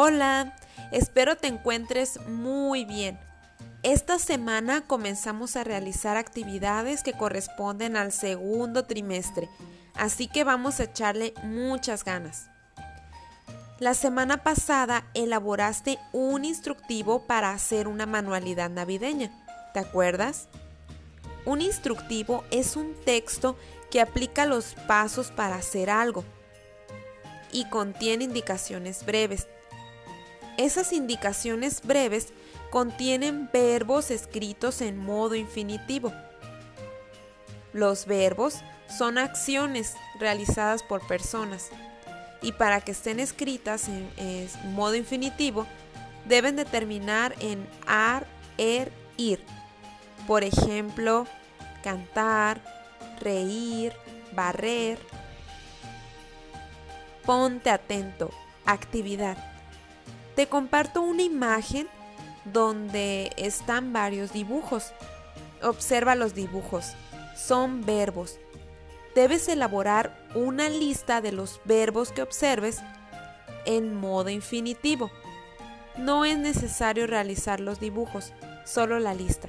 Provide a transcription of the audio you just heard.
Hola, espero te encuentres muy bien. Esta semana comenzamos a realizar actividades que corresponden al segundo trimestre, así que vamos a echarle muchas ganas. La semana pasada elaboraste un instructivo para hacer una manualidad navideña, ¿te acuerdas? Un instructivo es un texto que aplica los pasos para hacer algo y contiene indicaciones breves. Esas indicaciones breves contienen verbos escritos en modo infinitivo. Los verbos son acciones realizadas por personas y para que estén escritas en, modo infinitivo deben de terminar en ar, er, ir. Por ejemplo, cantar, reír, barrer. Ponte atento. Actividad. Te comparto una imagen donde están varios dibujos. Observa los dibujos. Son verbos. Debes elaborar una lista de los verbos que observes en modo infinitivo. No es necesario realizar los dibujos, solo la lista.